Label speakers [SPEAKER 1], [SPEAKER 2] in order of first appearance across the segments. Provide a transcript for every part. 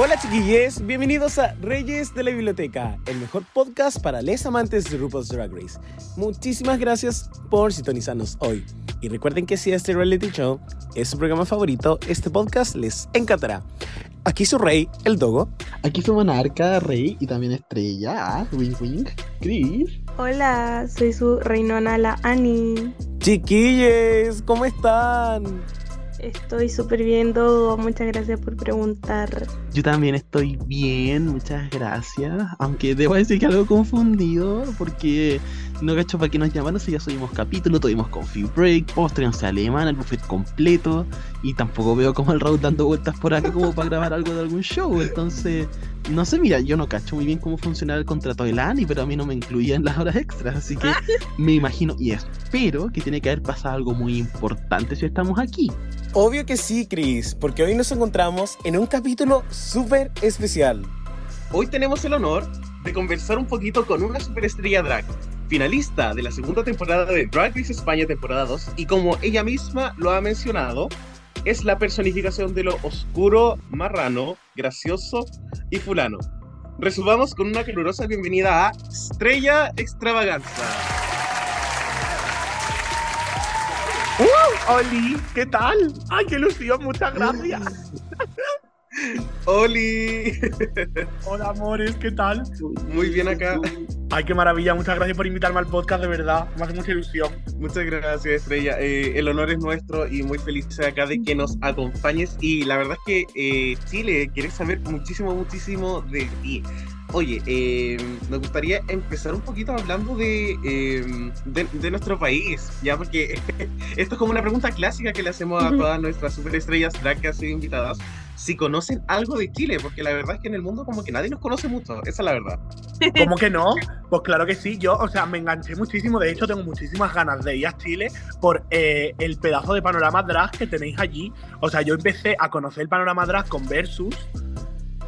[SPEAKER 1] Hola chiquillos, bienvenidos a Reyes de la Biblioteca, el mejor podcast para les amantes de RuPaul's Drag Race. Muchísimas gracias por sintonizarnos hoy. Y recuerden que si este reality show es su programa favorito, este podcast les encantará. Aquí su rey, el Dogo.
[SPEAKER 2] Aquí su monarca, rey y también estrella, Wing Wing, Chris.
[SPEAKER 3] Hola, soy su reinona, la Ani.
[SPEAKER 1] Chiquilles, ¿cómo están?
[SPEAKER 3] Estoy súper bien, Dogo. Muchas gracias por preguntar.
[SPEAKER 2] Yo también estoy bien, muchas gracias. Aunque debo decir que algo confundido, porque no cacho para qué nos llamaron si ya subimos capítulo, tuvimos Coffee Break, postre once alemán, el buffet completo, y tampoco veo como el Raúl dando vueltas por acá como para grabar algo de algún show. Entonces, no sé, mira, yo no cacho muy bien cómo funciona el contrato de Lani, pero a mí no me incluía en las horas extras, así que me imagino y espero que tiene que haber pasado algo muy importante si estamos aquí.
[SPEAKER 1] Obvio que sí, Chris, porque hoy nos encontramos en un capítulo súper especial. Hoy tenemos el honor de conversar un poquito con una superestrella drag, finalista de la segunda temporada de Drag Race España temporada 2 y como ella misma lo ha mencionado, es la personificación de lo oscuro, marrano, gracioso y fulano. Resumamos con una calurosa bienvenida a Estrella Extravaganza.
[SPEAKER 4] ¡Uh! ¡Oli! ¿Qué tal? ¡Ay, qué ilusión! Muchas gracias.
[SPEAKER 1] ¡Oli!
[SPEAKER 4] Hola, amores, ¿qué tal?
[SPEAKER 1] Muy bien acá.
[SPEAKER 4] Ay, qué maravilla. Muchas gracias por invitarme al podcast, de verdad. Me hace mucha ilusión.
[SPEAKER 1] Muchas gracias, Estrella. Eh, el honor es nuestro y muy feliz de acá de que nos acompañes. Y la verdad es que eh, Chile quiere saber muchísimo, muchísimo de ti. Oye, eh, me gustaría empezar un poquito hablando de, de, de, nuestro país, ya porque esto es como una pregunta clásica que le hacemos a todas nuestras superestrellas drag que han sido invitadas, si conocen algo de Chile, porque la verdad es que en el mundo como que nadie nos conoce mucho, esa es la verdad.
[SPEAKER 4] ¿Cómo que no? Pues claro que sí, yo, o sea, me enganché muchísimo, de hecho tengo muchísimas ganas de ir a Chile por eh, el pedazo de panorama drag que tenéis allí, o sea, yo empecé a conocer el panorama drag con Versus,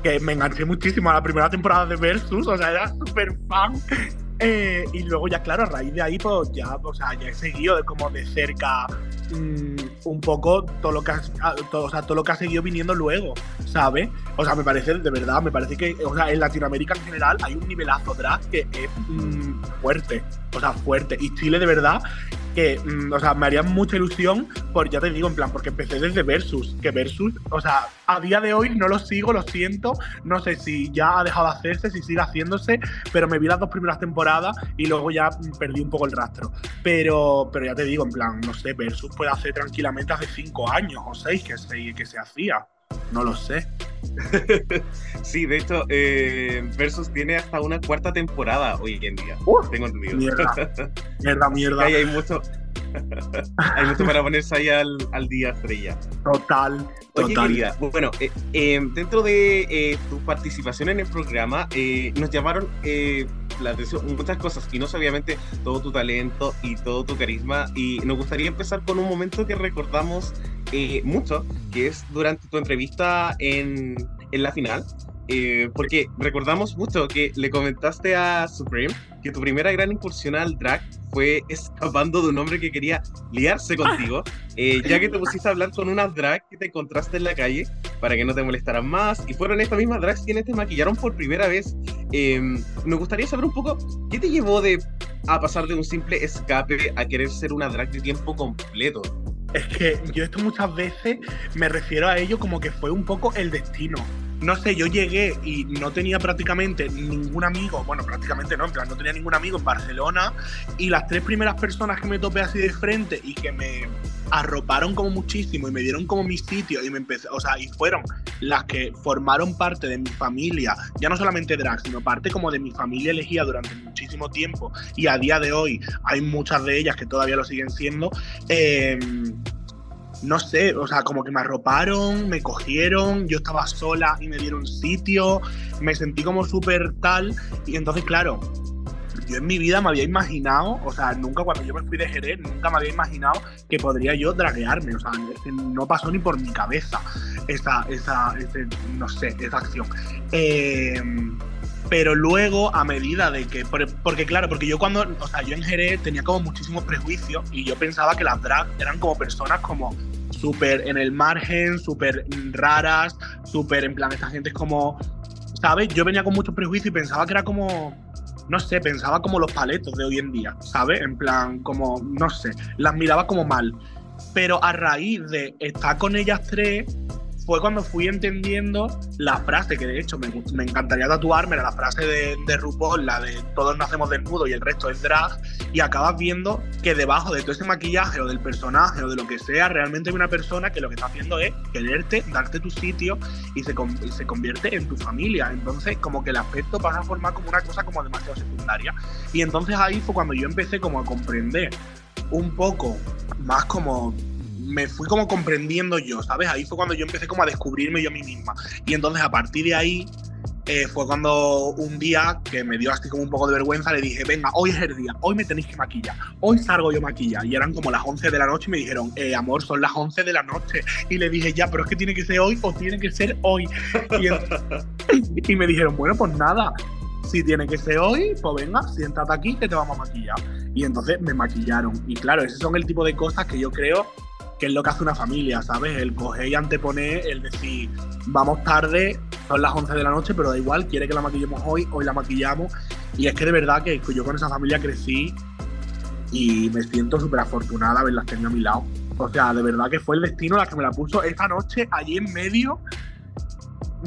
[SPEAKER 4] que me enganché muchísimo a la primera temporada de Versus, o sea, era súper fan. Eh, y luego ya, claro, a raíz de ahí, pues ya, o sea, ya he seguido como de cerca mmm, un poco todo lo que has, todo, o sea, todo lo que ha seguido viniendo luego, ¿sabes? O sea, me parece, de verdad, me parece que, o sea, en Latinoamérica en general hay un nivelazo drag que es mmm, fuerte, o sea, fuerte. Y Chile, de verdad, que, mmm, o sea, me haría mucha ilusión, por, ya te digo, en plan, porque empecé desde Versus, que Versus, o sea, a día de hoy no lo sigo, lo siento, no sé si ya ha dejado de hacerse, si sigue haciéndose, pero me vi las dos primeras temporadas y luego ya perdí un poco el rastro. Pero, pero ya te digo, en plan, no sé, Versus puede hacer tranquilamente hace cinco años o seis que se, que se hacía. No lo sé.
[SPEAKER 1] sí, de hecho, eh, Versus tiene hasta una cuarta temporada hoy en día.
[SPEAKER 4] Uh,
[SPEAKER 1] tengo entendido.
[SPEAKER 4] Mierda, mierda, mierda.
[SPEAKER 1] Hay mucho, hay mucho para ponerse ahí al, al día, estrella.
[SPEAKER 4] Total,
[SPEAKER 1] Oye,
[SPEAKER 4] total.
[SPEAKER 1] querida, bueno, eh, eh, dentro de eh, tu participación en el programa, nos llamaron la atención muchas cosas, y no obviamente todo tu talento y todo tu carisma, y nos gustaría empezar con un momento que recordamos mucho, que es durante tu entrevista en, en la final, eh, porque recordamos mucho que le comentaste a Supreme que tu primera gran incursión al drag fue escapando de un hombre que quería liarse contigo, eh, ya que te pusiste a hablar con unas drag que te encontraste en la calle para que no te molestaran más, y fueron estas mismas drags quienes te maquillaron por primera vez. Eh, me gustaría saber un poco, ¿qué te llevó de, a pasar de un simple escape a querer ser una drag de tiempo completo?
[SPEAKER 4] Es que yo esto muchas veces me refiero a ello como que fue un poco el destino. No sé, yo llegué y no tenía prácticamente ningún amigo, bueno, prácticamente no, en plan, no tenía ningún amigo en Barcelona y las tres primeras personas que me topé así de frente y que me arroparon como muchísimo y me dieron como mi sitio y me empecé, o sea, y fueron las que formaron parte de mi familia, ya no solamente drag, sino parte como de mi familia elegida durante muchísimo tiempo y a día de hoy hay muchas de ellas que todavía lo siguen siendo. Eh, no sé, o sea, como que me arroparon, me cogieron, yo estaba sola y me dieron sitio, me sentí como súper tal, y entonces, claro, yo en mi vida me había imaginado, o sea, nunca cuando yo me fui de Jerez, nunca me había imaginado que podría yo draguearme, o sea, es que no pasó ni por mi cabeza esa, esa, ese, no sé, esa acción. Eh, pero luego, a medida de que. por- Porque, claro, porque yo cuando. O sea, yo en Jerez tenía como muchísimos prejuicios y yo pensaba que las drag eran como personas como súper en el margen, súper raras, súper en plan, esta gente es como. ¿Sabes? Yo venía con muchos prejuicios y pensaba que era como. No sé, pensaba como los paletos de hoy en día, ¿sabes? En plan, como. No sé, las miraba como mal. Pero a raíz de estar con ellas tres, fue cuando fui entendiendo la frase, que de hecho me, me encantaría tatuarme, era la frase de, de RuPaul, la de todos nacemos desnudos y el resto es drag, y acabas viendo que debajo de todo ese maquillaje o del personaje o de lo que sea, realmente hay una persona que lo que está haciendo es quererte, darte tu sitio y se, y se convierte en tu familia. Entonces, como que el aspecto pasa a formar como una cosa como demasiado secundaria. Y entonces ahí fue cuando yo empecé como a comprender un poco más como me fui como comprendiendo yo, ¿sabes? Ahí fue cuando yo empecé como a descubrirme yo a mí misma. Y entonces a partir de ahí eh, fue cuando un día que me dio así como un poco de vergüenza, le dije, venga, hoy es el día, hoy me tenéis que maquillar, hoy salgo yo maquillar. Y eran como las 11 de la noche y me dijeron, eh, amor, son las 11 de la noche. Y le dije, ya, pero es que tiene que ser hoy o tiene que ser hoy. Y, en- y me dijeron, bueno, pues nada, si tiene que ser hoy, pues venga, siéntate aquí que te vamos a maquillar. Y entonces me maquillaron. Y claro, esos son el tipo de cosas que yo creo que es lo que hace una familia, ¿sabes? El coger y anteponer, el decir, vamos tarde, son las 11 de la noche, pero da igual, quiere que la maquillemos hoy, hoy la maquillamos. Y es que de verdad que yo con esa familia crecí y me siento súper afortunada haberlas tenido a mi lado. O sea, de verdad que fue el destino la que me la puso esa noche allí en medio.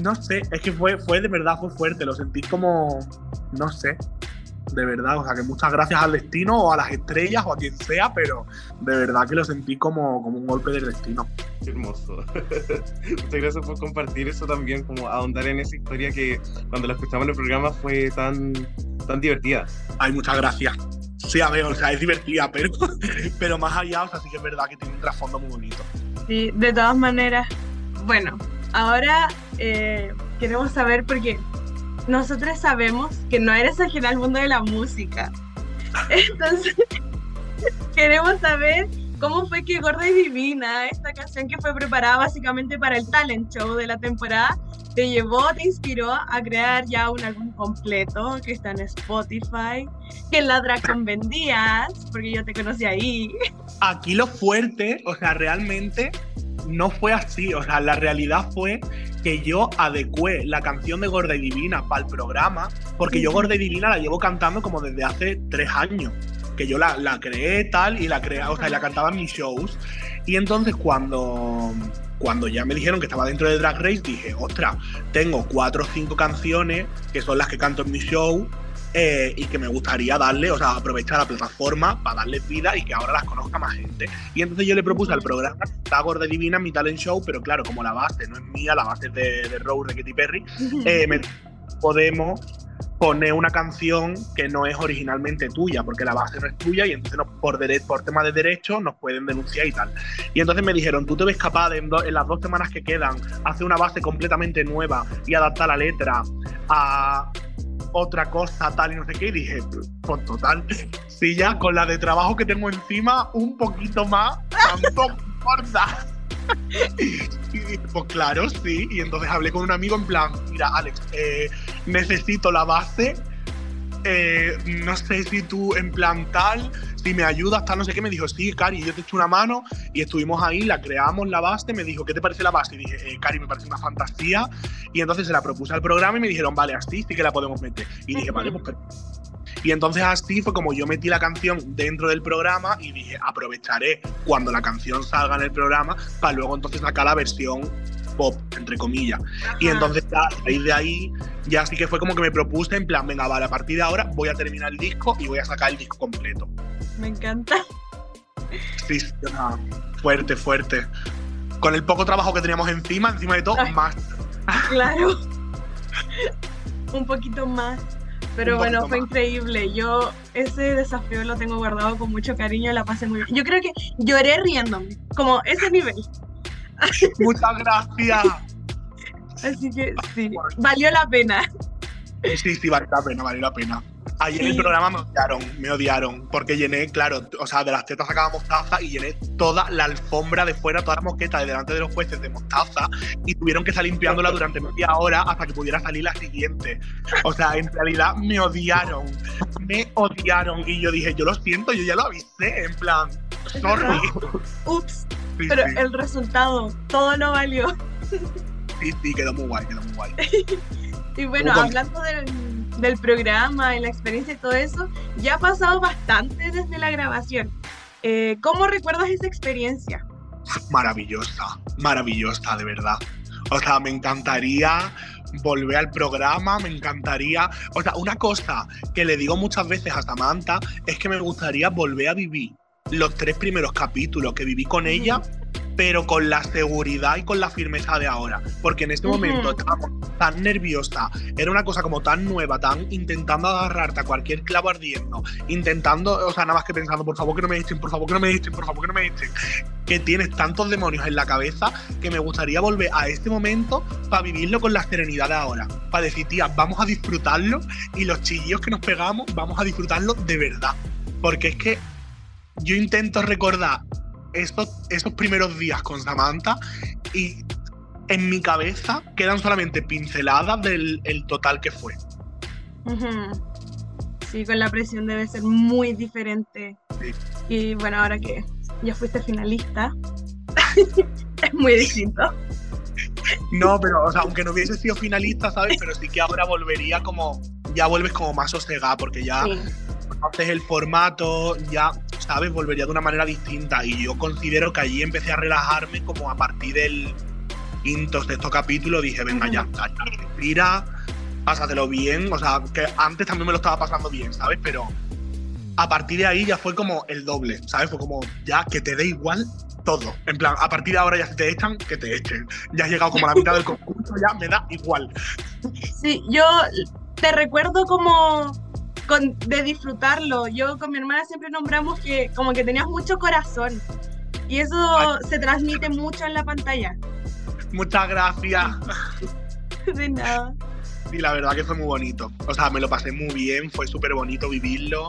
[SPEAKER 4] No sé, es que fue, fue de verdad, fue fuerte, lo sentí como, no sé, de verdad, o sea, que muchas gracias al destino o a las estrellas o a quien sea, pero de verdad que lo sentí como, como un golpe del destino.
[SPEAKER 1] Qué hermoso. Muchas gracias por compartir eso también, como ahondar en esa historia que cuando la escuchamos en el programa fue tan, tan divertida.
[SPEAKER 4] Ay, muchas gracias. Sí, a ver, o sea, es divertida, pero, pero más allá, o sea, sí que es verdad que tiene un trasfondo muy bonito.
[SPEAKER 3] Sí, de todas maneras, bueno, ahora eh, queremos saber porque nosotros sabemos que no eres ajena al mundo de la música. Entonces, queremos saber cómo fue que Gorda y Divina, esta canción que fue preparada básicamente para el talent show de la temporada, te llevó, te inspiró a crear ya un álbum completo que está en Spotify, que en la Drag Con vendías, porque yo te conocí ahí.
[SPEAKER 4] Aquí lo fuerte, o sea, realmente no fue así. O sea, la realidad fue que yo adecué la canción de Gorda y Divina para el programa, porque yo Gorda y Divina la llevo cantando como desde hace tres años. Que yo la, la creé tal y la creé, o sea, y la cantaba en mis shows. Y entonces cuando, cuando ya me dijeron que estaba dentro de Drag Race, dije, ostras, tengo cuatro o cinco canciones que son las que canto en mi show eh, y que me gustaría darle, o sea, aprovechar la plataforma para darles vida y que ahora las conozca más gente. Y entonces yo le propuse al programa La Gorda Divina mi talent show, pero claro, como la base no es mía, la base es de, de Rose, de Katy Perry, eh, me- podemos poner una canción que no es originalmente tuya, porque la base no es tuya y entonces no- por, por tema de derecho nos pueden denunciar y tal. Y entonces me dijeron, ¿tú te ves capaz de en, do- en las dos semanas que quedan hacer una base completamente nueva y adaptar la letra a otra cosa tal y no sé qué? Y dije, pues total, si ya con la de trabajo que tengo encima, un poquito más, tampoco importa. Y dije, pues claro, sí. Y entonces hablé con un amigo en plan, mira, Alex, eh, necesito la base. Eh, no sé si tú en plan tal, si me ayudas, tal, no sé qué. Me dijo, sí, Cari, yo te echo una mano. Y estuvimos ahí, la creamos la base. Me dijo, ¿qué te parece la base? Y dije, eh, Cari, me parece una fantasía. Y entonces se la propuse al programa y me dijeron, vale, así sí que la podemos meter. Y dije, vale, pues. Y entonces así fue como yo metí la canción dentro del programa y dije, aprovecharé cuando la canción salga en el programa para luego entonces sacar la versión pop, entre comillas. Y entonces ya, a raíz de ahí, ya sí que fue como que me propuse en plan, venga, vale, a partir de ahora voy a terminar el disco y voy a sacar el disco completo.
[SPEAKER 3] Me encanta.
[SPEAKER 4] Sí, sí, o sea, fuerte, fuerte. Con el poco trabajo que teníamos encima, encima de todo,
[SPEAKER 3] Ay.
[SPEAKER 4] más.
[SPEAKER 3] Claro. Un poquito más. Pero bueno, fue increíble. Yo ese desafío lo tengo guardado con mucho cariño, la pasé muy bien. Yo creo que lloré riéndome, como ese nivel.
[SPEAKER 4] Muchas gracias.
[SPEAKER 3] Así que sí, valió la pena.
[SPEAKER 4] Sí, sí, vale la pena, vale la pena. Ayer en el programa me odiaron, me odiaron, porque llené, claro, o sea, de las tetas sacaba mostaza y llené toda la alfombra de fuera, toda la moqueta de delante de los jueces de mostaza y tuvieron que estar limpiándola durante media hora hasta que pudiera salir la siguiente. O sea, en realidad me odiaron, me odiaron y yo dije, yo lo siento, yo ya lo avisé, en plan, sorry.
[SPEAKER 3] Ups,
[SPEAKER 4] Sí,
[SPEAKER 3] pero
[SPEAKER 4] sí,
[SPEAKER 3] el resultado, todo no valió.
[SPEAKER 4] sí, sí, quedó muy guay, quedó muy guay.
[SPEAKER 3] Y bueno, hablando del, del programa y la experiencia y todo eso, ya ha pasado bastante desde la grabación. Eh, ¿Cómo recuerdas esa experiencia?
[SPEAKER 4] maravillosa, maravillosa, de verdad. O sea, me encantaría volver al programa, me encantaría. O sea, una cosa que le digo muchas veces a Samantha es que me gustaría volver a vivir los tres primeros capítulos que viví con ella, pero con la seguridad y con la firmeza de ahora. Porque en este momento estábamos tan nerviosa, era una cosa como tan nueva, tan intentando agarrarte a cualquier clavo ardiendo, intentando, o sea, nada más que pensando, por favor que no me echen, por favor que no me echen, por favor que no me echen, que tienes tantos demonios en la cabeza que me gustaría volver a este momento para vivirlo con la serenidad de ahora, para decir, tía, vamos a disfrutarlo y los chillos que nos pegamos, vamos a disfrutarlo de verdad. Porque es que yo intento recordar estos, esos primeros días con Samantha y en mi cabeza quedan solamente pinceladas del el total que fue.
[SPEAKER 3] Sí, con la presión debe ser muy diferente.
[SPEAKER 4] Sí.
[SPEAKER 3] Y bueno, ahora que ya fuiste finalista, es muy distinto.
[SPEAKER 4] No, pero, o sea, aunque no hubiese sido finalista, ¿sabes? Pero sí que ahora volvería como, ya vuelves como más sosegada, porque ya
[SPEAKER 3] Sí.
[SPEAKER 4] Conoces el formato, ya, ¿sabes? Volvería de una manera distinta. Y yo considero que allí empecé a relajarme como a partir del quinto, sexto capítulo, dije, venga, ya, ya, ya, respira, pásatelo bien. O sea, que antes también me lo estaba pasando bien, ¿sabes? Pero a partir de ahí ya fue como el doble, ¿sabes? Fue como, ya, que te dé igual todo. En plan, a partir de ahora ya si te echan, que te echen. Ya has llegado como a la mitad del concurso, ya me da igual.
[SPEAKER 3] Sí, yo te recuerdo como con- de disfrutarlo. Yo con mi hermana siempre nombramos que como que tenías mucho corazón. Y eso
[SPEAKER 4] Ay.
[SPEAKER 3] se transmite mucho en la pantalla.
[SPEAKER 4] Muchas gracias.
[SPEAKER 3] De nada.
[SPEAKER 4] Y la verdad que fue muy bonito. O sea, me lo pasé muy bien, fue súper bonito vivirlo.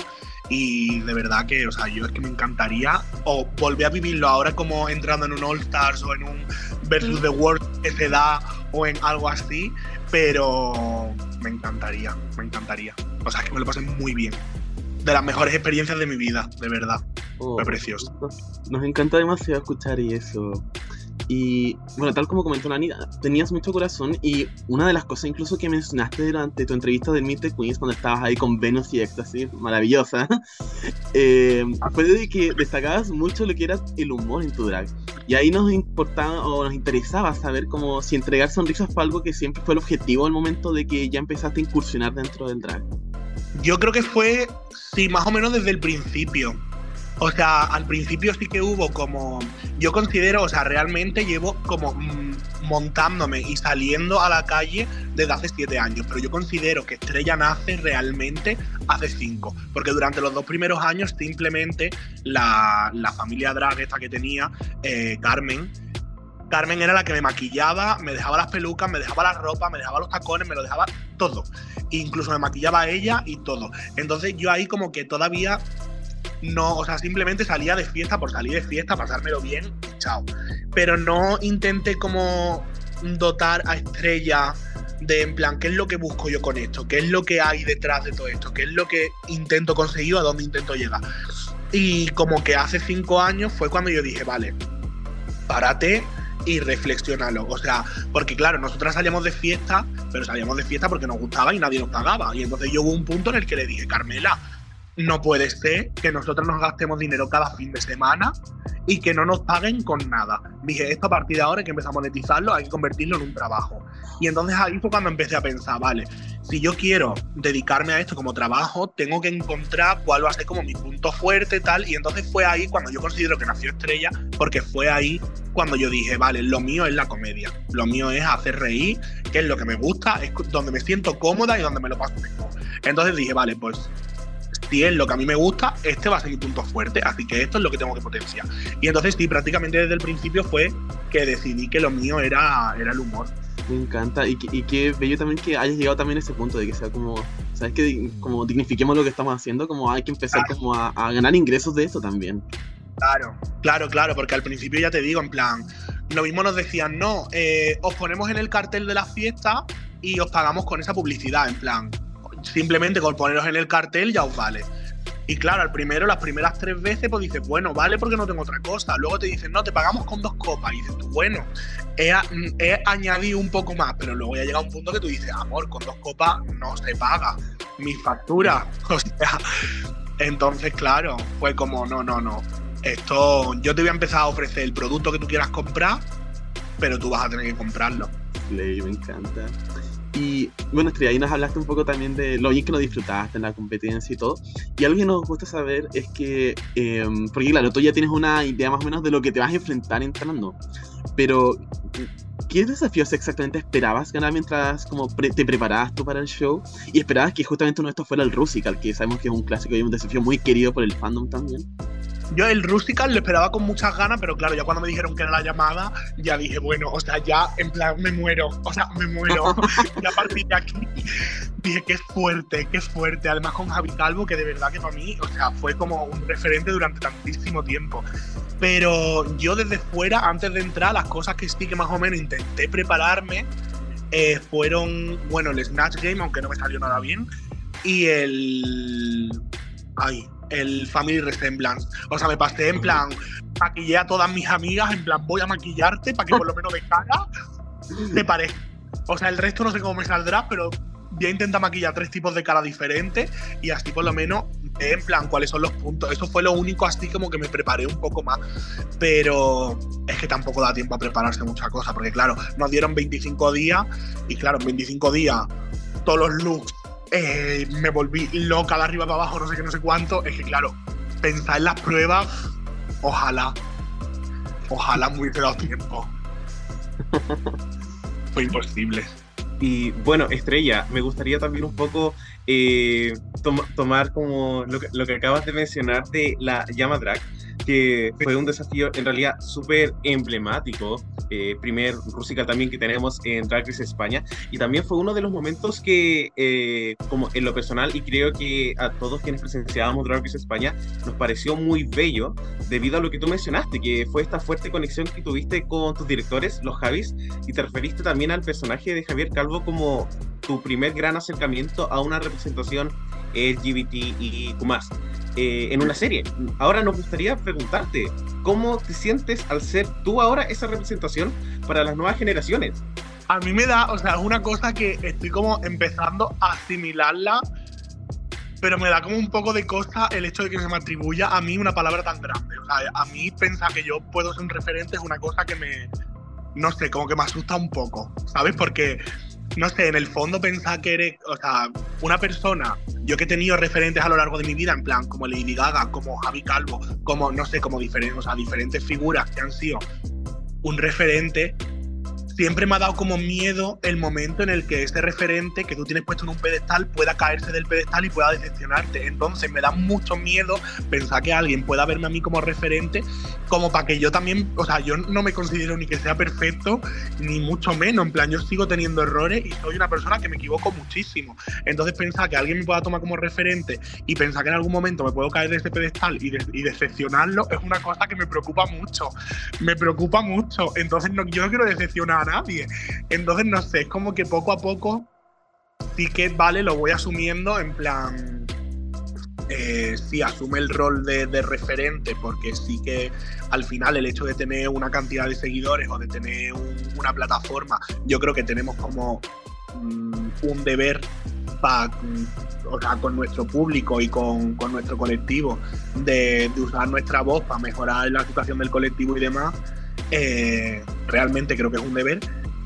[SPEAKER 4] Y de verdad que, o sea, yo es que me encantaría o volver a vivirlo ahora como entrando en un All Stars o en un Versus the World que se da o en algo así. Pero me encantaría, me encantaría. O sea, es que me lo pasé muy bien. De las mejores experiencias de mi vida, de verdad.
[SPEAKER 2] Oh,
[SPEAKER 4] Fue precioso.
[SPEAKER 2] Nos encanta demasiado escuchar eso. Y bueno, tal como comentó Nani, tenías mucho corazón y una de las cosas incluso que mencionaste durante tu entrevista del Meet the Queens cuando estabas ahí con Venus y Éxtasis, maravillosa, eh, fue de que destacabas mucho lo que era el humor en tu drag. Y ahí nos importaba o nos interesaba saber como si entregar sonrisas fue algo que siempre fue el objetivo al momento de que ya empezaste a incursionar dentro del drag.
[SPEAKER 4] Yo creo que fue, sí, más o menos desde el principio. O sea, al principio sí que hubo como, yo considero, o sea, realmente llevo como mm, montándome y saliendo a la calle desde hace siete años, pero yo considero que Estrella nace realmente hace cinco, porque durante los dos primeros años simplemente la, la familia drag esta que tenía, eh, Carmen, Carmen era la que me maquillaba, me dejaba las pelucas, me dejaba la ropa, me dejaba los tacones, me lo dejaba todo. Incluso me maquillaba ella y todo. Entonces yo ahí como que todavía no, o sea, simplemente salía de fiesta por salir de fiesta, pasármelo bien chao. Pero no intenté como dotar a Estrella de en plan, ¿qué es lo que busco yo con esto? ¿Qué es lo que hay detrás de todo esto? ¿Qué es lo que intento conseguir a dónde intento llegar? Y como que hace cinco años fue cuando yo dije, vale, párate y reflexionalo. O sea, porque claro, nosotras salíamos de fiesta, pero salíamos de fiesta porque nos gustaba y nadie nos pagaba. Y entonces yo hubo un punto en el que le dije, Carmela, no puede ser que nosotros nos gastemos dinero cada fin de semana y que no nos paguen con nada. Dije, esto a partir de ahora hay que empezar a monetizarlo, hay que convertirlo en un trabajo. Y entonces ahí fue cuando empecé a pensar, vale, si yo quiero dedicarme a esto como trabajo, tengo que encontrar cuál va a ser como mi punto fuerte, tal. Y entonces fue ahí cuando yo considero que nació Estrella, porque fue ahí cuando yo dije, vale, lo mío es la comedia, lo mío es hacer reír, que es lo que me gusta, es donde me siento cómoda y donde me lo paso mejor. Entonces dije, vale, pues si es lo que a mí me gusta, este va a ser mi punto fuerte, así que esto es lo que tengo que potenciar. Y entonces sí, prácticamente desde el principio fue que decidí que lo mío era, era el humor.
[SPEAKER 2] Me encanta. Y, y qué bello también que hayas llegado también a ese punto de que sea como, ¿sabes? Que como dignifiquemos lo que estamos haciendo, como hay que empezar como a, a ganar ingresos de esto también.
[SPEAKER 4] Claro, claro, claro, porque al principio ya te digo, en plan, lo mismo nos decían, no, eh, os ponemos en el cartel de la fiesta y os pagamos con esa publicidad, en plan, simplemente con poneros en el cartel ya os vale. Y claro, al primero, las primeras tres veces, pues dices, bueno, vale porque no tengo otra cosa. Luego te dicen, no, te pagamos con dos copas. Y dices tú, bueno, he, he añadido un poco más, pero luego ya llega un punto que tú dices, amor, con dos copas no se paga mi factura. O sea, entonces, claro, fue como, no, no, no. Esto, yo te voy a empezar a ofrecer el producto que tú quieras comprar, pero tú vas a tener que comprarlo.
[SPEAKER 2] Ley, me encanta. Y bueno, Estrella, ahí nos hablaste un poco también de lo bien que lo disfrutaste en la competencia y todo. Y algo que nos gusta saber es que, eh, porque claro, tú ya tienes una idea más o menos de lo que te vas a enfrentar entrando. Pero, ¿qué desafíos exactamente esperabas ganar mientras como te preparabas tú para el show? Y esperabas que justamente uno de estos fuera el Rusical, que sabemos que es un clásico y un desafío muy querido por el fandom también.
[SPEAKER 4] Yo el Rustical lo esperaba con muchas ganas, pero claro, ya cuando me dijeron que era la llamada, ya dije, bueno, o sea, ya en plan me muero, o sea, me muero. y a partir de aquí dije que es fuerte, que es fuerte. Además con Javi Calvo, que de verdad que para mí, o sea, fue como un referente durante tantísimo tiempo. Pero yo desde fuera, antes de entrar, las cosas que sí que más o menos intenté prepararme eh, fueron, bueno, el Snatch Game, aunque no me salió nada bien, y el... Ay, el Family Resemblance. O sea, me pasé en plan, maquillé a todas mis amigas, en plan, voy a maquillarte para que por lo menos de cara te parezca. O sea, el resto no sé cómo me saldrá, pero voy a intentar maquillar tres tipos de cara diferentes y así por lo menos en plan cuáles son los puntos. Eso fue lo único así como que me preparé un poco más. Pero es que tampoco da tiempo a prepararse mucha cosa, porque claro, nos dieron 25 días y claro, en 25 días todos los looks eh, me volví loca de arriba para abajo, no sé qué, no sé cuánto. Es que, claro, pensar en las pruebas, ojalá, ojalá me hubiese dado tiempo. Fue imposible.
[SPEAKER 1] Y bueno, Estrella, me gustaría también un poco eh, tomar como lo que, lo que, acabas de mencionar de la llama drag que fue un desafío en realidad súper emblemático. Eh, primer Rúsica también que tenemos en Drag Race España. Y también fue uno de los momentos que, eh, como en lo personal, y creo que a todos quienes presenciábamos Drag Race España, nos pareció muy bello debido a lo que tú mencionaste, que fue esta fuerte conexión que tuviste con tus directores, los Javis, y te referiste también al personaje de Javier Calvo como tu primer gran acercamiento a una representación LGBT y más eh, en una serie. Ahora nos gustaría preguntarte, ¿cómo te sientes al ser tú ahora esa representación para las nuevas generaciones?
[SPEAKER 4] A mí me da, o sea, es una cosa que estoy como empezando a asimilarla, pero me da como un poco de cosa el hecho de que se me atribuya a mí una palabra tan grande. O sea, a mí pensar que yo puedo ser un referente es una cosa que me, no sé, como que me asusta un poco, ¿sabes? Porque no sé, en el fondo pensar que eres, o sea, una persona, yo que he tenido referentes a lo largo de mi vida, en plan, como Lady Gaga, como Javi Calvo, como, no sé, como diferentes, o diferentes figuras que han sido un referente, siempre me ha dado como miedo el momento en el que ese referente que tú tienes puesto en un pedestal pueda caerse del pedestal y pueda decepcionarte. Entonces me da mucho miedo pensar que alguien pueda verme a mí como referente, como para que yo también, o sea, yo no me considero ni que sea perfecto, ni mucho menos. En plan, yo sigo teniendo errores y soy una persona que me equivoco muchísimo. Entonces pensar que alguien me pueda tomar como referente y pensar que en algún momento me puedo caer de ese pedestal y, y decepcionarlo es una cosa que me preocupa mucho. Me preocupa mucho. Entonces no, yo no quiero decepcionar nadie. Entonces, no sé, es como que poco a poco que, vale, lo voy asumiendo en plan. Eh, sí, asume el rol de, referente, porque sí que al final el hecho de tener una cantidad de seguidores o de tener una plataforma, yo creo que tenemos como mm, un deber para mm, o sea, con nuestro público y con, nuestro colectivo de, de, usar nuestra voz para mejorar la situación del colectivo y demás. Eh, realmente creo que es un deber.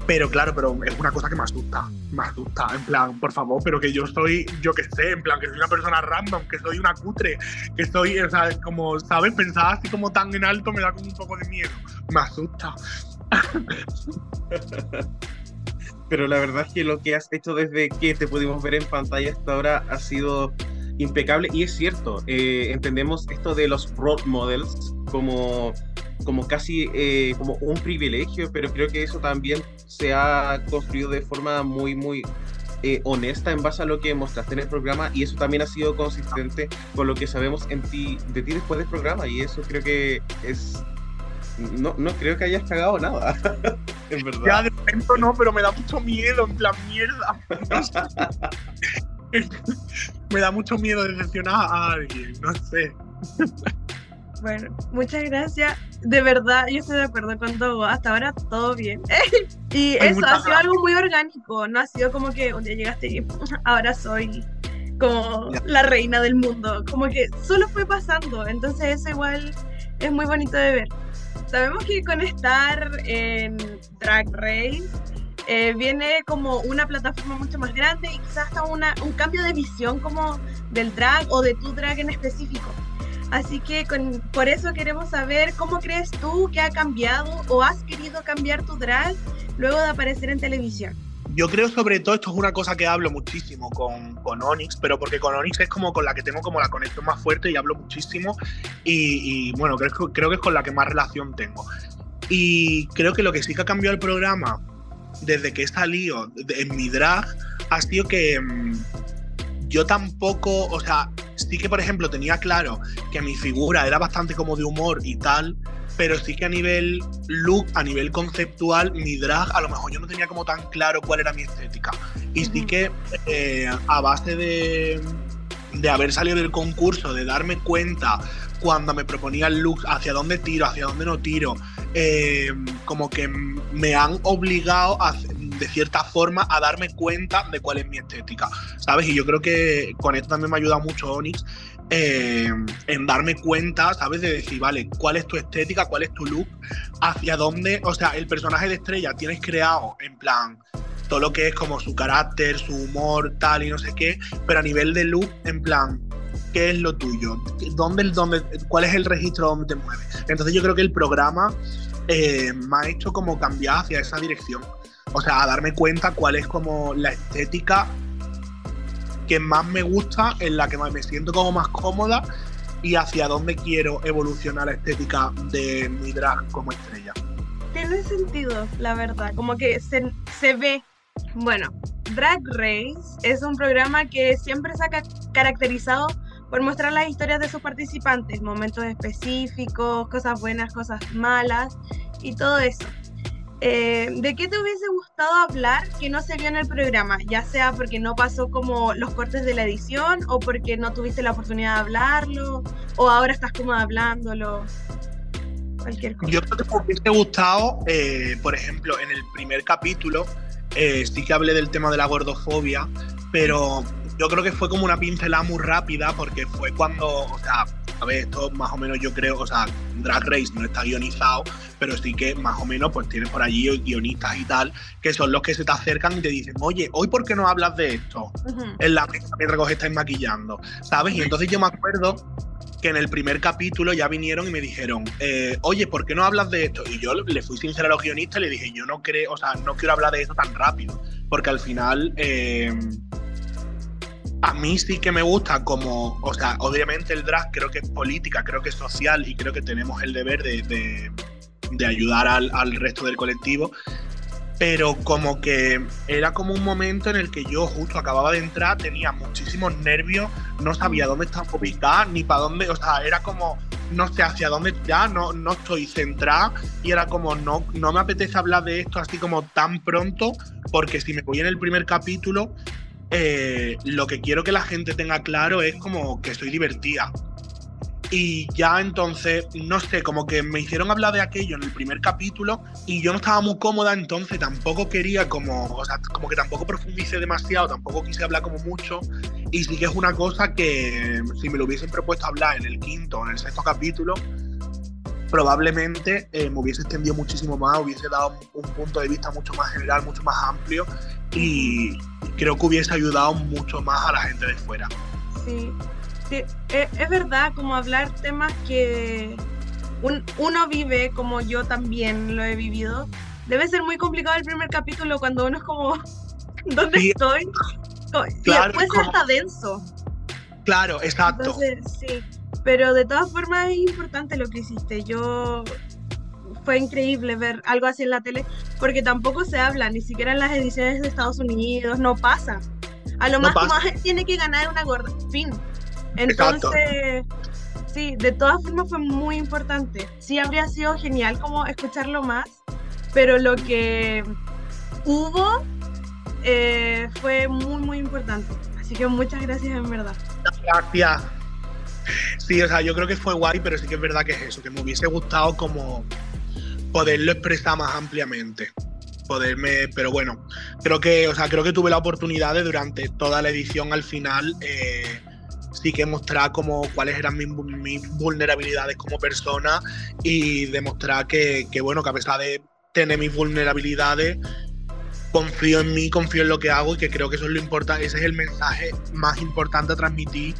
[SPEAKER 4] Pero claro, pero es una cosa que me asusta, me asusta, en plan, por favor, pero que yo soy, yo que sé, en plan, que soy una persona random, que soy una cutre, que soy, o sea, como, ¿sabes? Pensar así como tan en alto me da como un poco de miedo, me asusta.
[SPEAKER 1] pero la verdad es que lo que has hecho desde que te pudimos ver en pantalla hasta ahora ha sido impecable y es cierto, eh, entendemos esto de los role models como como casi eh, como un privilegio, pero creo que eso también se ha construido de forma muy, muy eh, honesta en base a lo que mostraste en el programa y eso también ha sido consistente con lo que sabemos en ti, de ti después del programa y eso creo que es... No, no creo que hayas cagado nada, en verdad.
[SPEAKER 4] Ya de momento no, pero me da mucho miedo, en plan mierda. me da mucho miedo decepcionar a alguien, no sé.
[SPEAKER 3] Bueno, muchas gracias. De verdad, yo estoy de acuerdo con todo. Hasta ahora todo bien. y eso ha sido algo muy orgánico. No ha sido como que un día llegaste y ahora soy como
[SPEAKER 4] Ya.
[SPEAKER 3] la reina del mundo. Como que solo fue pasando. Entonces eso igual es muy bonito de ver. Sabemos que con estar en Drag Race eh, viene como una plataforma mucho más grande y quizás hasta una, un cambio de visión como del drag o de tu drag en específico. Así que con, por eso queremos saber cómo crees tú que ha cambiado o has querido cambiar tu drag luego de aparecer en televisión.
[SPEAKER 4] Yo creo sobre todo, esto es una cosa que hablo muchísimo con, con Onyx, pero porque con Onyx es como con la que tengo como la conexión más fuerte y hablo muchísimo y, y, bueno, creo, creo que es con la que más relación tengo. Y creo que lo que sí que ha cambiado el programa desde que he salido en mi drag ha sido que mm, yo tampoco, o sea, sí que por ejemplo tenía claro que mi figura era bastante como de humor y tal, pero sí que a nivel look, a nivel conceptual, mi drag, a lo mejor yo no tenía como tan claro cuál era mi estética. Y sí que eh, a base de, de haber salido del concurso, de darme cuenta cuando me proponían looks, hacia dónde tiro, hacia dónde no tiro, eh, como que me han obligado de cierta forma a darme cuenta de cuál es mi estética, ¿sabes? Y yo creo que con esto también me ha ayudado mucho Onyx eh, en darme cuenta, ¿sabes? De decir, vale, cuál es tu estética, cuál es tu look, hacia dónde, o sea, el personaje de estrella tienes creado en plan todo lo que es como su carácter, su humor, tal y no sé qué, pero a nivel de look, en plan, ¿qué es lo tuyo? ¿Dónde, dónde, ¿Cuál es el registro donde te mueves? Entonces yo creo que el programa eh, me ha hecho como cambiar hacia esa dirección. O sea, a darme cuenta cuál es como la estética que más me gusta, en la que me siento como más cómoda y hacia dónde quiero evolucionar la estética de mi drag como estrella.
[SPEAKER 3] Tiene sentido, la verdad, como que se, se ve. Bueno, Drag Race es un programa que siempre se ha ca- caracterizado por mostrar las historias de sus participantes, momentos específicos, cosas buenas, cosas malas y todo eso. Eh, ¿De qué te hubiese gustado hablar que no se vio en el programa? Ya sea porque no pasó como los cortes de la edición o porque no tuviste la oportunidad de hablarlo o ahora estás como hablándolo. Cualquier cosa.
[SPEAKER 4] Yo creo que hubiese gustado, eh, por ejemplo, en el primer capítulo, eh, sí que hablé del tema de la gordofobia, pero yo creo que fue como una pincelada muy rápida porque fue cuando, o sea, a ver, esto más o menos yo creo, o sea, Drag Race no está guionizado, pero sí que más o menos pues tienes por allí guionistas y tal, que son los que se te acercan y te dicen, oye, hoy por qué no hablas de esto en la mesa mientras que os estáis maquillando, ¿sabes? Y entonces yo me acuerdo que en el primer capítulo ya vinieron y me dijeron, eh, oye, ¿por qué no hablas de esto? Y yo le fui sincero a los guionistas y le dije, yo no creo, o sea, no quiero hablar de eso tan rápido, porque al final eh, a mí sí que me gusta como, o sea, obviamente el drag creo que es política, creo que es social y creo que tenemos el deber de, de- ayudar al, al resto del colectivo, pero como que era como un momento en el que yo justo acababa de entrar, tenía muchísimos nervios, no sabía dónde estaba ubicada, ni para dónde, o sea, era como, no sé hacia dónde ya, no, no estoy centrada, y era como, no, no me apetece hablar de esto así como tan pronto, porque si me voy en el primer capítulo, eh, lo que quiero que la gente tenga claro es como que soy divertida. Y ya entonces, no sé, como que me hicieron hablar de aquello en el primer capítulo y yo no estaba muy cómoda, entonces tampoco quería como, o sea, como que tampoco profundicé demasiado, tampoco quise hablar como mucho. Y sí que es una cosa que si me lo hubiesen propuesto hablar en el quinto o en el sexto capítulo, probablemente eh, me hubiese extendido muchísimo más, hubiese dado un punto de vista mucho más general, mucho más amplio y creo que hubiese ayudado mucho más a la gente de fuera.
[SPEAKER 3] Sí, sí, e- es verdad, como hablar temas que un- uno vive, como yo también lo he vivido. Debe ser muy complicado el primer capítulo cuando uno es como, ¿dónde
[SPEAKER 4] Sí.
[SPEAKER 3] estoy? Y
[SPEAKER 4] Claro,
[SPEAKER 3] puede ser
[SPEAKER 4] como-
[SPEAKER 3] hasta denso.
[SPEAKER 4] Claro, exacto.
[SPEAKER 3] Entonces, sí. Pero de todas formas es importante lo que hiciste. Yo fue increíble ver algo así en la tele, porque tampoco se habla, ni siquiera en las ediciones de Estados Unidos, no pasa. A lo
[SPEAKER 4] No
[SPEAKER 3] más
[SPEAKER 4] pasa.
[SPEAKER 3] más tiene que ganar una gorda, fin. Entonces, sí, de todas formas fue muy importante. Sí habría sido genial como escucharlo más, pero lo que hubo eh, fue muy, muy importante. Así que muchas gracias en verdad.
[SPEAKER 4] Gracias. Sí, o sea, yo creo que fue guay, pero sí que es verdad que es eso, que me hubiese gustado como poderlo expresar más ampliamente. Poderme, pero bueno, creo que, o sea, creo que tuve la oportunidad de durante toda la edición al final eh, sí que mostrar como cuáles eran mis, mis vulnerabilidades como persona y demostrar que, que, bueno, que a pesar de tener mis vulnerabilidades, confío en mí, confío en lo que hago y que creo que eso es lo importante, ese es el mensaje más importante a transmitir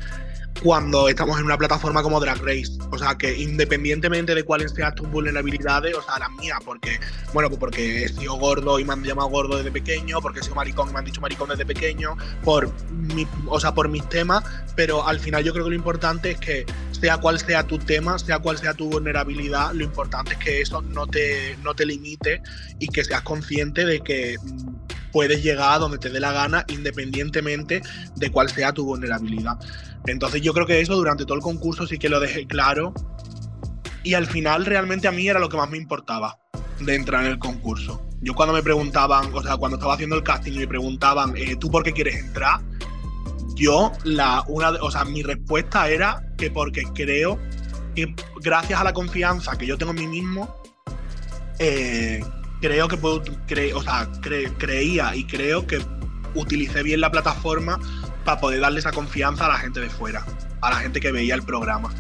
[SPEAKER 4] cuando estamos en una plataforma como Drag Race. O sea, que independientemente de cuáles sean tus vulnerabilidades, o sea, las mías, porque, bueno, pues porque he sido gordo y me han llamado gordo desde pequeño, porque he sido maricón y me han dicho maricón desde pequeño, por mi, o sea, por mis temas, pero al final yo creo que lo importante es que sea cual sea tu tema, sea cual sea tu vulnerabilidad, lo importante es que eso no te, no te limite y que seas consciente de que mm, puedes llegar a donde te dé la gana independientemente de cuál sea tu vulnerabilidad. Entonces yo creo que eso durante todo el concurso sí que lo dejé claro y al final realmente a mí era lo que más me importaba de entrar en el concurso. Yo cuando me preguntaban, o sea, cuando estaba haciendo el casting y me preguntaban, eh, ¿tú por qué quieres entrar? Yo, la, una, o sea, mi respuesta era que porque creo que gracias a la confianza que yo tengo en mí mismo, eh, creo que puedo, cre- o sea, cre- creía y creo que utilicé bien la plataforma para poder darle esa confianza a la gente de fuera, a la gente que veía el programa.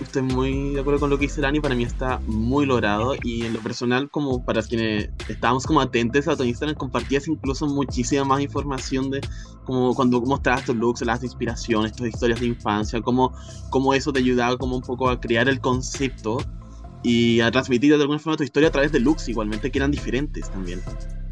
[SPEAKER 2] Estoy muy de acuerdo con lo que dice Lani, para mí está muy logrado y en lo personal, como para quienes estábamos como atentos a tu Instagram, compartías incluso muchísima más información de como cuando mostrabas tus looks, las inspiraciones, tus historias de infancia, cómo, cómo eso te ayudaba como un poco a crear el concepto y a transmitir de alguna forma tu historia a través de looks igualmente que eran diferentes también.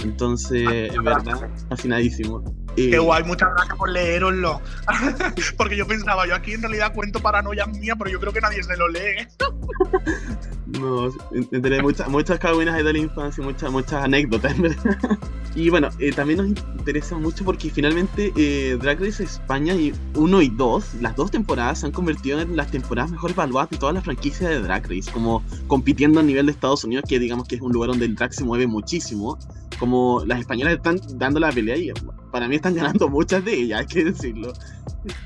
[SPEAKER 2] Entonces, en verdad, fascinadísimo.
[SPEAKER 4] Qué
[SPEAKER 2] Eh,
[SPEAKER 4] guay, muchas gracias por leeroslo. Porque yo pensaba, yo aquí en realidad cuento paranoias mías, pero yo creo que nadie se lo lee.
[SPEAKER 2] No, enteré muchas, muchas cagüinas ahí de la infancia, muchas, muchas anécdotas, verdad. Y bueno, eh, también nos interesa mucho porque finalmente eh, Drag Race España y 1 y 2, las dos temporadas se han convertido en las temporadas mejor evaluadas de toda la franquicia de Drag Race, como compitiendo a nivel de Estados Unidos, que digamos que es un lugar donde el drag se mueve muchísimo, como las españolas están dando la pelea y para mí están ganando muchas de ellas, hay que decirlo.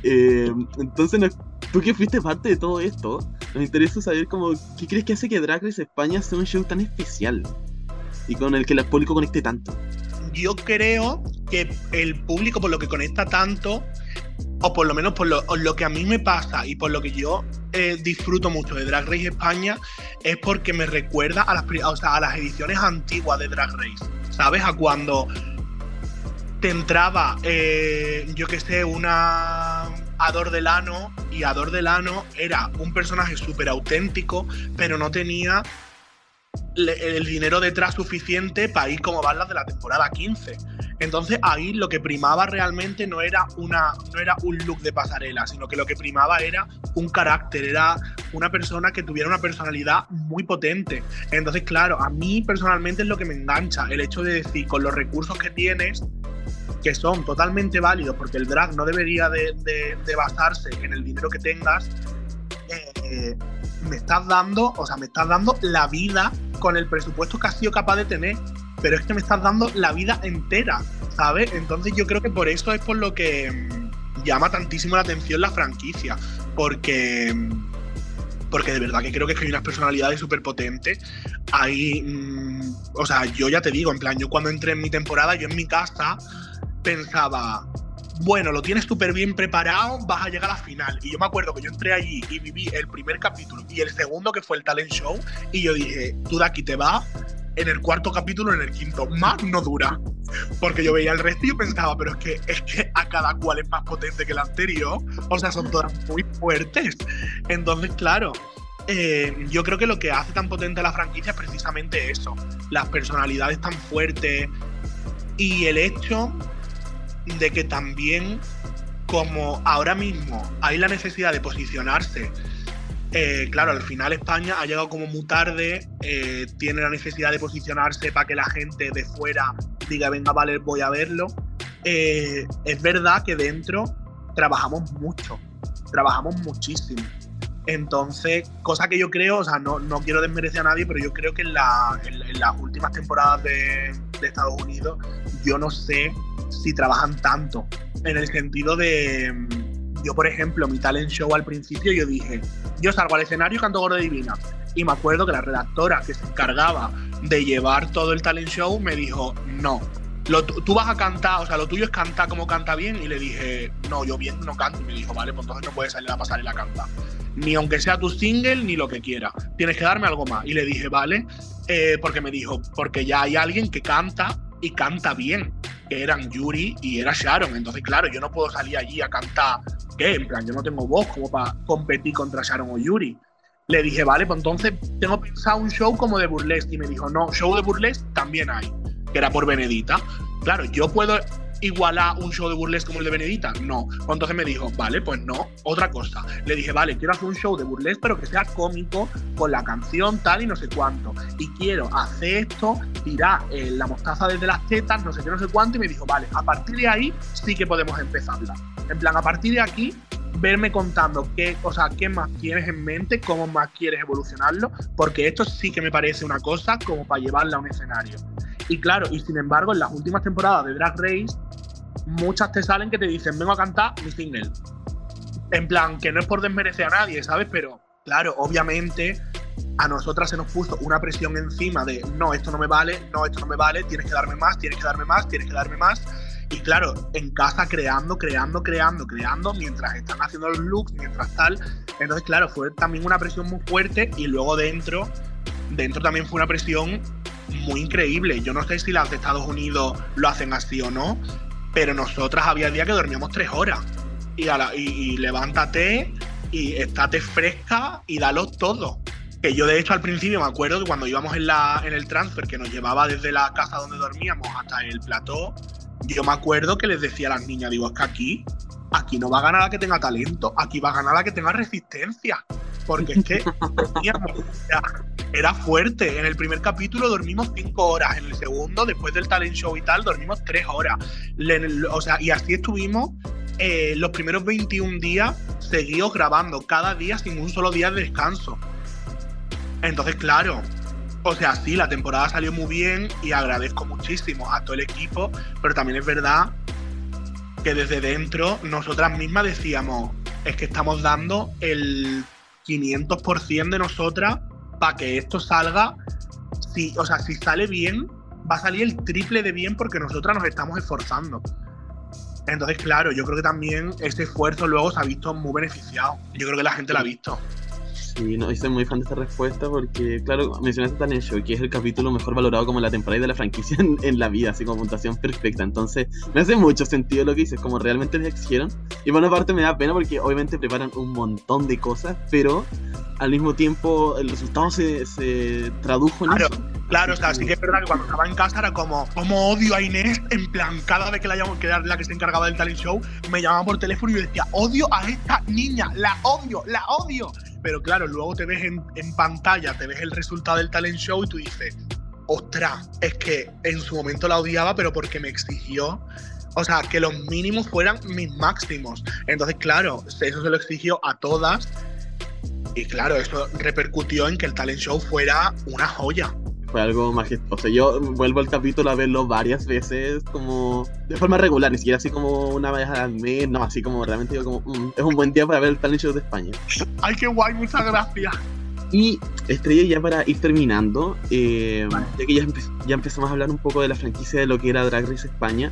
[SPEAKER 2] Eh, entonces, tú que fuiste parte de todo esto, nos interesa saber como, ¿qué crees que hace que Drag Race España sea un show tan especial? Y con el que el público conecte tanto.
[SPEAKER 4] Yo creo que el público, por lo que conecta tanto, o por lo menos por lo, que a mí me pasa y por lo que yo eh, disfruto mucho de Drag Race España, es porque me recuerda a las, o a las ediciones antiguas de Drag Race. ¿Sabes? A cuando te entraba, eh, yo que sé, una Ador Delano y Ador Delano era un personaje súper auténtico, pero no tenía el dinero detrás suficiente para ir como van las de la temporada 15. Entonces ahí lo que primaba realmente no era, una, no era un look de pasarela, sino que lo que primaba era un carácter, era una persona que tuviera una personalidad muy potente. Entonces, claro, a mí personalmente es lo que me engancha, el hecho de decir, con los recursos que tienes, que son totalmente válidos, porque el drag no debería de, de- de basarse en el dinero que tengas, eh, me estás dando, o sea, me estás dando la vida con el presupuesto que has sido capaz de tener, pero es que me estás dando la vida entera, ¿sabes? Entonces yo creo que por eso es por lo que mm, llama tantísimo la atención la franquicia, porque mm, porque de verdad que creo que, hay unas personalidades súper potentes. Hay, mm, o sea, yo ya te digo, en plan, yo cuando entré en mi temporada, yo en mi casa pensaba, bueno, lo tienes súper bien preparado, vas a llegar a la final. Y yo me acuerdo que yo entré allí y viví el primer capítulo y el segundo que fue el talent show y yo dije, tú de aquí te vas en el cuarto capítulo, en el quinto, más no dura. Porque yo veía el resto y yo pensaba, pero es que, es que a cada cual es más potente que el anterior. O sea, son todas muy fuertes. Entonces, claro, eh, yo creo que lo que hace tan potente a la franquicia es precisamente eso. Las personalidades tan fuertes y el hecho de que también, como ahora mismo hay la necesidad de posicionarse eh, claro, al final España ha llegado como muy tarde, eh, tiene la necesidad de posicionarse para que la gente de fuera diga, venga, vale, voy a verlo. Eh, es verdad que dentro trabajamos mucho, trabajamos muchísimo. Entonces, cosa que yo creo, o sea, no, no quiero desmerecer a nadie, pero yo creo que en, la- en- en las últimas temporadas de Estados Unidos, yo no sé si trabajan tanto. En el sentido de, yo por ejemplo, mi talent show al principio, yo dije, yo salgo al escenario y canto Gordo Divina. Y me acuerdo que la redactora que se encargaba de llevar todo el talent show me dijo, no, lo tú vas a cantar, o sea, lo tuyo es cantar como canta bien. Y le dije, no, yo bien no canto. Y me dijo, vale, pues entonces no puedes salir a pasarela a cantar. Ni aunque sea tu single, ni lo que quiera. Tienes que darme algo más. Y le dije, vale, eh, porque me dijo, porque ya hay alguien que canta y canta bien. Que eran Yuri y era Sharon. Entonces, claro, yo no puedo salir allí a cantar. ¿Qué? En plan, yo no tengo voz como para competir contra Sharon o Yuri. Le dije, vale, pues entonces tengo pensado un show como de burlesque. Y me dijo, no, show de burlesque también hay, que era por Benedita. Claro, yo puedo igualar un show de burlesque como el de Benedita. No. Entonces me dijo, vale, pues no, otra cosa. Le dije, vale, quiero hacer un show de burlesque, pero que sea cómico, con la canción tal y no sé cuánto. Y quiero hacer esto, tirar eh, la mostaza desde las tetas, no sé qué, no sé cuánto. Y me dijo, vale, a partir de ahí sí que podemos empezar a hablar. En plan, a partir de aquí verme contando qué, o sea, qué más tienes en mente, cómo más quieres evolucionarlo, porque esto sí que me parece una cosa como para llevarla a un escenario. Y claro, y sin embargo, en las últimas temporadas de Drag Race, muchas te salen que te dicen, vengo a cantar mi single. En plan, que no es por desmerecer a nadie, ¿sabes? Pero claro, obviamente a nosotras se nos puso una presión encima de, no, esto no me vale, no, esto no me vale, tienes que darme más, tienes que darme más, tienes que darme más. Y claro, en casa creando, creando, creando, creando, mientras están haciendo los looks, mientras tal. Entonces, claro, fue también una presión muy fuerte y luego dentro, dentro también fue una presión muy increíble. Yo no sé si las de Estados Unidos lo hacen así o no, pero nosotras había días que dormíamos tres horas. Y, a y levántate y estate fresca y dalo todo. Que yo de hecho al principio me acuerdo que cuando íbamos en, la, en el transfer que nos llevaba desde la casa donde dormíamos hasta el plató, yo me acuerdo que les decía a las niñas, digo, es que aquí, aquí no va a ganar la que tenga talento, aquí va a ganar la que tenga resistencia. Porque es que era fuerte. En el primer capítulo dormimos cinco horas, en el segundo, después del talent show y tal, dormimos tres horas. O sea, y así estuvimos eh, los primeros 21 días seguidos grabando, cada día sin un solo día de descanso. Entonces, claro, o sea, sí, la temporada salió muy bien y agradezco muchísimo a todo el equipo, pero también es verdad que desde dentro nosotras mismas decíamos, es que estamos dando el 500% de nosotras para que esto salga, si, o sea, si sale bien, va a salir el triple de bien porque nosotras nos estamos esforzando. Entonces, claro, yo creo que también ese esfuerzo luego se ha visto muy beneficiado. Yo creo que la gente lo ha visto.
[SPEAKER 2] Sí, no, y soy muy fan de esta respuesta porque, claro, mencionaste Talent Show, que es el capítulo mejor valorado como la temporada de la franquicia en, en la vida, así como puntuación perfecta. Entonces, me hace mucho sentido lo que dices, como realmente les exigieron. Y por una parte me da pena porque obviamente preparan un montón de cosas, pero al mismo tiempo el resultado se, se tradujo en
[SPEAKER 4] Claro,
[SPEAKER 2] eso.
[SPEAKER 4] Claro, o sea, sí que es verdad que cuando estaba en casa era como, como odio a Inés, en plan, cada vez que la llamo, que era la que se encargaba del talent show, me llamaba por teléfono y yo decía, odio a esta niña, la odio, la odio. Pero claro, luego te ves en, pantalla, te ves el resultado del talent show y tú dices, ostras, es que en su momento la odiaba, pero porque me exigió. O sea, que los mínimos fueran mis máximos. Entonces, claro, eso se lo exigió a todas. Y claro, eso repercutió en que el talent show fuera una joya.
[SPEAKER 2] Fue algo majestuoso. Yo vuelvo al capítulo a verlo varias veces, como de forma regular, ni siquiera así como una vez al mes, no, así como realmente digo como, "Mm, es un buen día para ver el talent show de España.
[SPEAKER 4] Ay, qué guay, muchas gracias.
[SPEAKER 2] Y Estrella, ya para ir terminando, eh,
[SPEAKER 4] Vale.
[SPEAKER 2] ya que ya, empe- ya empezamos a hablar un poco de la franquicia de lo que era Drag Race España,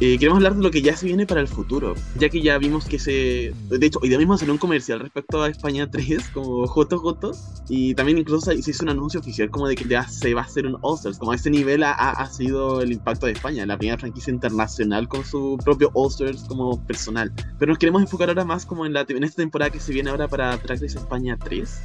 [SPEAKER 2] eh, queremos hablar de lo que ya se viene para el futuro, ya que ya vimos que se... De hecho, hoy día mismo salió un comercial respecto a España 3, como Joto Joto, y también incluso se hizo un anuncio oficial como de que ya se va a hacer un All-Stars, como a ese nivel ha- ha sido el impacto de España, la primera franquicia internacional con su propio All-Stars como personal. Pero nos queremos enfocar ahora más como en, la, en esta temporada que se viene ahora para Drag Race España 3.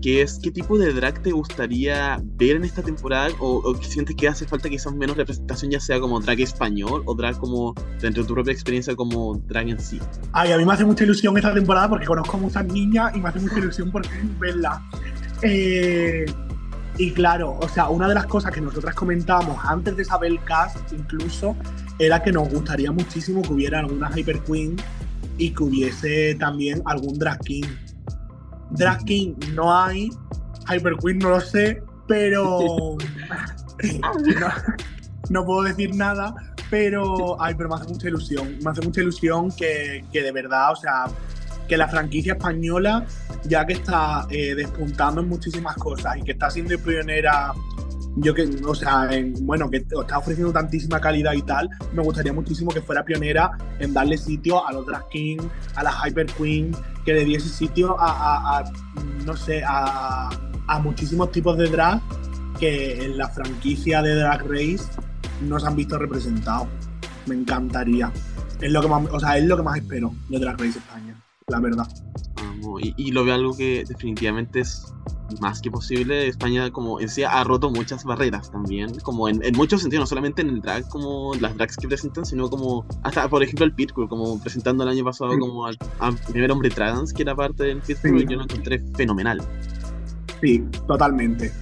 [SPEAKER 2] Que es qué tipo de drag te gustaría ver en esta temporada o, sientes que hace falta quizás menos representación, ya sea como drag español o drag como dentro de tu propia experiencia como drag en sí.
[SPEAKER 4] Ay, a mí me hace mucha ilusión esta temporada porque conozco a muchas niñas y me hace mucha ilusión por fin verlas. Eh, y claro, o sea, una de las cosas que nosotras comentábamos antes de saber el cast, incluso, era que nos gustaría muchísimo que hubiera alguna Hyper Queen y que hubiese también algún Drag King. Drag King no hay, Hyper Queen no lo sé, pero. no, no puedo decir nada, pero. Ay, pero me hace mucha ilusión. Me hace mucha ilusión que, que de verdad, o sea, que la franquicia española, ya que está eh, despuntando en muchísimas cosas y que está siendo pionera, yo que, o sea, en- bueno, que está ofreciendo tantísima calidad y tal, me gustaría muchísimo que fuera pionera en darle sitio a los drag king, a las hyper queen, que le diese sitio a, no sé, a, muchísimos tipos de drag que en la franquicia de Drag Race no se han visto representados. Me encantaría. Es lo que más, o sea, es lo que más espero de Drag Race España, la verdad.
[SPEAKER 2] Y, y lo veo algo que definitivamente es más que posible. España, como decía, ha roto muchas barreras también, como en, en muchos sentidos, no solamente en el drag, como las drags que presentan, sino como hasta, por ejemplo, el Pit Crew, como presentando el año pasado como al, al primer hombre trans que era parte del Pit Crew,
[SPEAKER 4] Sí.
[SPEAKER 2] yo lo encontré fenomenal.
[SPEAKER 4] Sí, totalmente.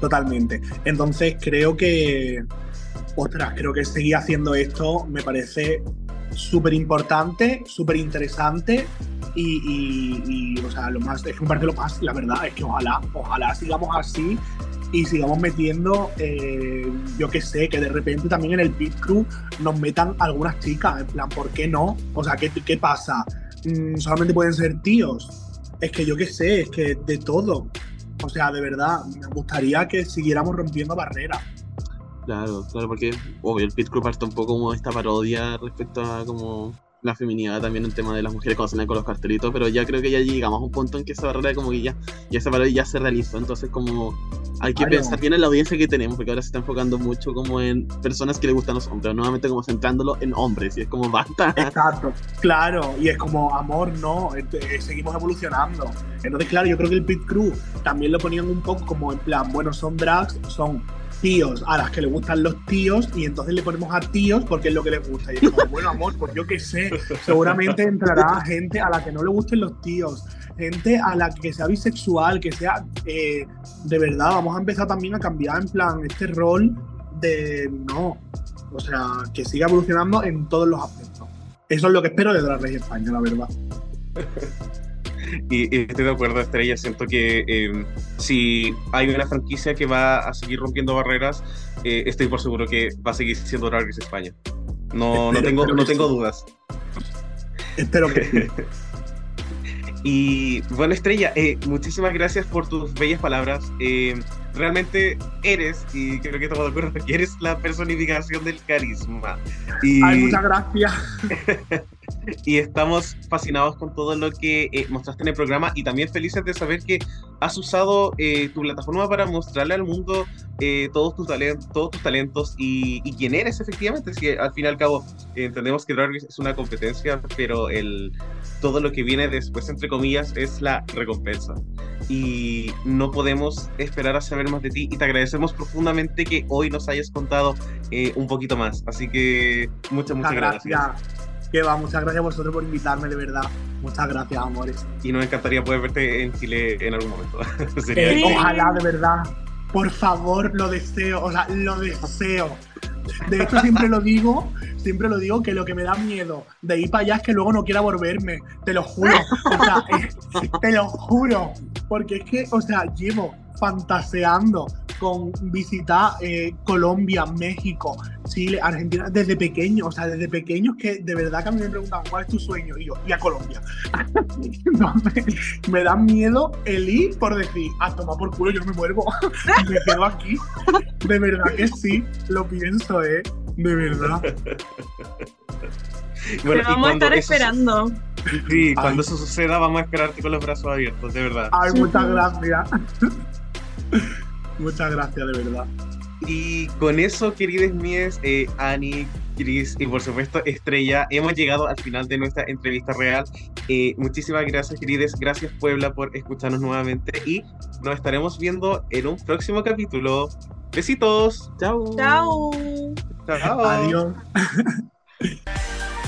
[SPEAKER 4] Totalmente. Entonces creo que. Ostras, creo que seguir haciendo esto me parece súper importante, súper interesante. Y, y- y, o sea, lo más, es que me parece lo más, la verdad, es que ojalá, ojalá sigamos así y sigamos metiendo, eh, yo que sé, que de repente también en el Pit Crew nos metan algunas chicas, en plan, ¿por qué no? O sea, ¿qué, qué pasa? Mm, ¿Solamente pueden ser tíos? Es que yo qué sé, es que de todo. O sea, de verdad, me gustaría que siguiéramos rompiendo barreras.
[SPEAKER 2] Claro, claro, porque obvio, el Pit Crew parte un poco como esta parodia respecto a como la feminidad también el tema de las mujeres cuando salen con los cartelitos, pero ya creo que ya llegamos a un punto en que esa barrera como que ya, ya esa parodia ya se realizó, entonces como hay que pensar bien en la audiencia que tenemos, porque ahora se está enfocando mucho como en personas que le gustan los hombres, nuevamente como centrándolo en hombres, y es como basta.
[SPEAKER 4] Exacto. Claro, y es como, amor, no, eh, seguimos evolucionando. Entonces, claro, yo creo que el Pit Crew también lo ponían un poco como en plan, bueno, son drags, son tíos a las que le gustan los tíos y entonces le ponemos a tíos porque es lo que les gusta. Y es como, bueno, amor, pues yo qué sé, seguramente entrará gente a la que no le gusten los tíos, gente a la que sea bisexual, que sea, eh, de verdad, vamos a empezar también a cambiar en plan este rol de, no, o sea, que siga evolucionando en todos los aspectos. Eso es lo que espero de Drag Race España, la verdad.
[SPEAKER 1] Y, y estoy de acuerdo, Estrella. Siento que eh, si hay una franquicia que va a seguir rompiendo barreras, eh, estoy por seguro que va a seguir siendo Drag España. No, no tengo, no tengo
[SPEAKER 4] sí.
[SPEAKER 1] dudas.
[SPEAKER 4] Espero que sí.
[SPEAKER 1] Y bueno, Estrella, eh, muchísimas gracias por tus bellas palabras. Eh, realmente eres, y creo que estamos de acuerdo, que eres la personificación del carisma. Y,
[SPEAKER 4] Ay, muchas gracias.
[SPEAKER 1] y estamos fascinados con todo lo que eh, mostraste en el programa y también felices de saber que has usado eh, tu plataforma para mostrarle al mundo eh, todos, tus talentos, todos tus talentos y, y quién eres efectivamente. Si al fin y al cabo entendemos que Drag es una competencia, pero el, todo lo que viene después, entre comillas, es la recompensa. Y no podemos esperar a saber más de ti y te agradecemos profundamente que hoy nos hayas contado eh, un poquito más. Así que muchas, muchas
[SPEAKER 4] Muchas
[SPEAKER 1] gracias.
[SPEAKER 4] gracias. Que va, muchas gracias a vosotros por invitarme, de verdad. Muchas gracias, amores.
[SPEAKER 1] y nos encantaría poder verte en Chile en algún momento. Sería
[SPEAKER 4] Eh,
[SPEAKER 3] Sí.
[SPEAKER 4] Ojalá, de verdad. Por favor, lo deseo. O sea, lo deseo. De hecho, siempre lo digo, siempre lo digo, que lo que me da miedo de ir para allá es que luego no quiera volverme. Te lo juro. O sea, te lo juro. Porque es que, o sea, llevo fantaseando con visitar eh, Colombia, México, Chile, Argentina, desde pequeño. O sea, desde pequeños que de verdad que a mí me preguntan, ¿cuál es tu sueño? Y yo, y a Colombia. Entonces, me da miedo el ir por decir, a tomar por culo, yo no me muevo. me quedo aquí. De verdad que sí, lo pienso, ¿eh? De verdad.
[SPEAKER 1] Bueno,
[SPEAKER 3] Te vamos a estar esperando.
[SPEAKER 1] Sí, cuando
[SPEAKER 4] Ay.
[SPEAKER 1] eso suceda, vamos a esperarte con los brazos abiertos, de verdad.
[SPEAKER 4] Ay, muchas gracias. Muchas gracias, de verdad.
[SPEAKER 1] Y con eso, queridas mías, eh, Ani, Cris y por supuesto Estrella, hemos llegado al final de nuestra entrevista real. Eh, muchísimas gracias, queridos. Gracias, Puebla, por escucharnos nuevamente y nos estaremos viendo en un próximo capítulo. Besitos.
[SPEAKER 2] Chao.
[SPEAKER 3] Chao.
[SPEAKER 1] Chao.
[SPEAKER 4] Adiós.